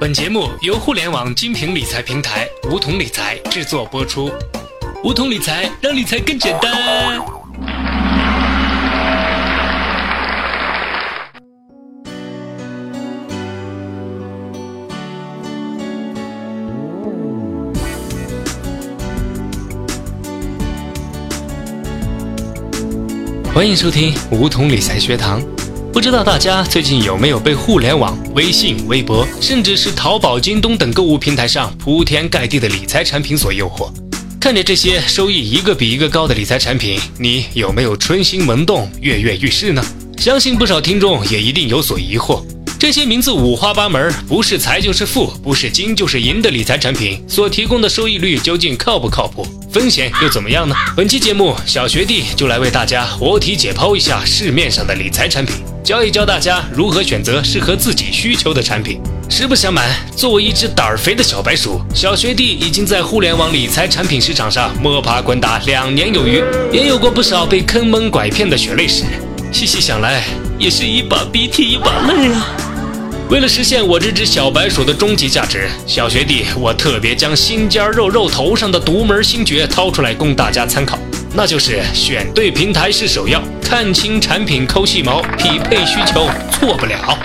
本节目由互联网金平理财平台梧桐理财制作播出。梧桐理财让理财更简单。欢迎收听梧桐理财学堂。不知道大家最近有没有被互联网、微信、微博，甚至是淘宝、京东等购物平台上铺天盖地的理财产品所诱惑？看着这些收益一个比一个高的理财产品，你有没有春心萌动、跃跃欲试呢？相信不少听众也一定有所疑惑。这些名字五花八门，不是财就是富，不是金就是银的理财产品所提供的收益率究竟靠不靠谱？风险又怎么样呢？本期节目，小学弟就来为大家活体解剖一下市面上的理财产品，教一教大家如何选择适合自己需求的产品。实不相瞒，作为一只胆儿肥的小白鼠，小学弟已经在互联网理财产品市场上摸爬滚打两年有余，也有过不少被坑蒙拐骗的血泪史。细细想来，也是一把鼻涕一把泪啊。为了实现我这只小白鼠的终极价值，小学弟我特别将心尖肉肉头上的独门心诀掏出来供大家参考，那就是选对平台是首要，看清产品抠细毛，匹配需求错不了。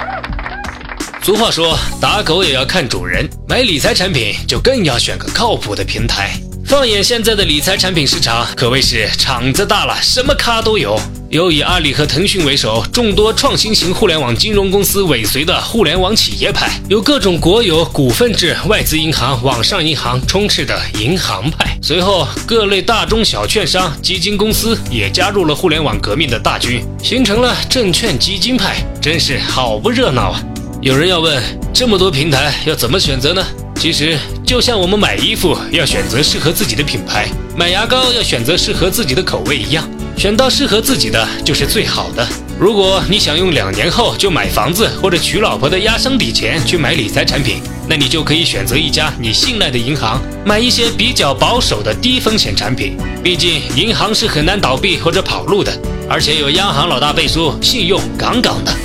俗话说，打狗也要看主人，买理财产品就更要选个靠谱的平台。放眼现在的理财产品市场，可谓是场子大了，什么咖都有。有以阿里和腾讯为首，众多创新型互联网金融公司尾随的互联网企业派；有各种国有、股份制、外资银行、网上银行充斥的银行派。随后，各类大中小券商、基金公司也加入了互联网革命的大军，形成了证券基金派，真是好不热闹啊！有人要问，这么多平台要怎么选择呢？其实，就像我们买衣服要选择适合自己的品牌，买牙膏要选择适合自己的口味一样。选到适合自己的就是最好的。如果你想用两年后就买房子或者娶老婆的压箱底钱去买理财产品，那你就可以选择一家你信赖的银行，买一些比较保守的低风险产品。毕竟银行是很难倒闭或者跑路的，而且有央行老大背书，信用杠杠的。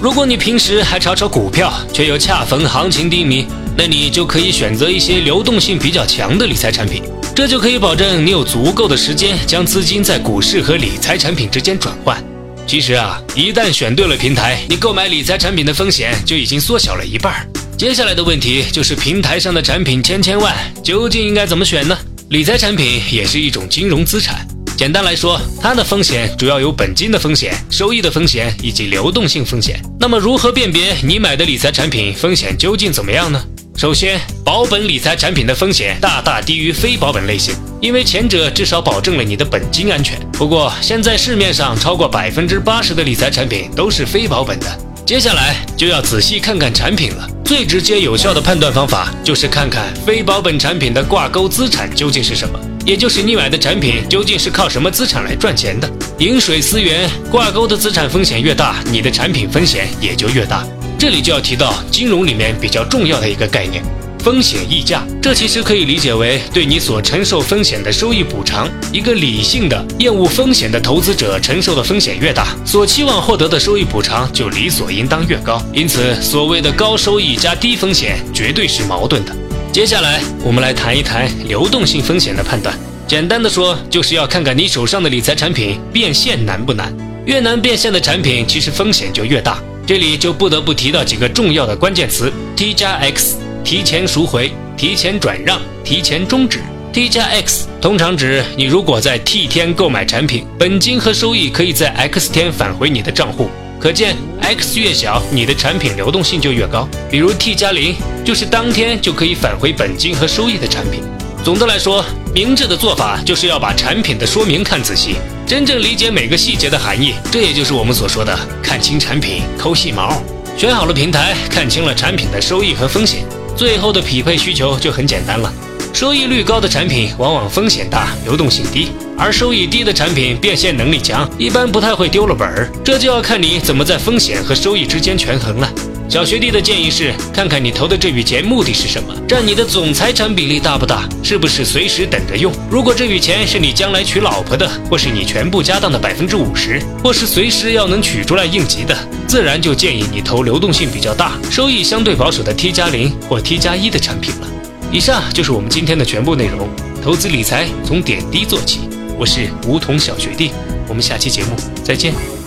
如果你平时还炒炒股票，却又恰逢行情低迷，那你就可以选择一些流动性比较强的理财产品。这就可以保证你有足够的时间将资金在股市和理财产品之间转换。其实啊，一旦选对了平台，你购买理财产品的风险就已经缩小了一半。接下来的问题就是平台上的产品千千万，究竟应该怎么选呢？理财产品也是一种金融资产，简单来说，它的风险主要有本金的风险、收益的风险以及流动性风险。那么如何辨别你买的理财产品风险究竟怎么样呢？首先，保本理财产品的风险大大低于非保本类型，因为前者至少保证了你的本金安全。不过，现在市面上超过百分之八十的理财产品都是非保本的。接下来就要仔细看看产品了。最直接有效的判断方法就是看看非保本产品的挂钩资产究竟是什么，也就是你买的产品究竟是靠什么资产来赚钱的。饮水思源，挂钩的资产风险越大，你的产品风险也就越大。这里就要提到金融里面比较重要的一个概念——风险溢价。这其实可以理解为对你所承受风险的收益补偿。一个理性的、厌恶风险的投资者承受的风险越大，所期望获得的收益补偿就理所应当越高。因此，所谓的高收益加低风险绝对是矛盾的。接下来，我们来谈一谈流动性风险的判断。简单的说，就是要看看你手上的理财产品变现难不难。越难变现的产品，其实风险就越大。这里就不得不提到几个重要的关键词：T 加 X，提前赎回、提前转让、提前终止。T 加 X 通常指你如果在 T 天购买产品，本金和收益可以在 X 天返回你的账户。可见 X 越小，你的产品流动性就越高。比如 T 加零，就是当天就可以返回本金和收益的产品。总的来说，明智的做法就是要把产品的说明看仔细，真正理解每个细节的含义。这也就是我们所说的看清产品，抠细毛。选好了平台，看清了产品的收益和风险，最后的匹配需求就很简单了。收益率高的产品往往风险大，流动性低；而收益低的产品变现能力强，一般不太会丢了本儿。这就要看你怎么在风险和收益之间权衡了。小学弟的建议是，看看你投的这笔钱目的是什么，占你的总财产比例大不大，是不是随时等着用。如果这笔钱是你将来娶老婆的，或是你全部家当的百分之五十，或是随时要能取出来应急的，自然就建议你投流动性比较大、收益相对保守的 T 加零或 T 加一的产品了。以上就是我们今天的全部内容。投资理财从点滴做起，我是梧桐小学弟，我们下期节目再见。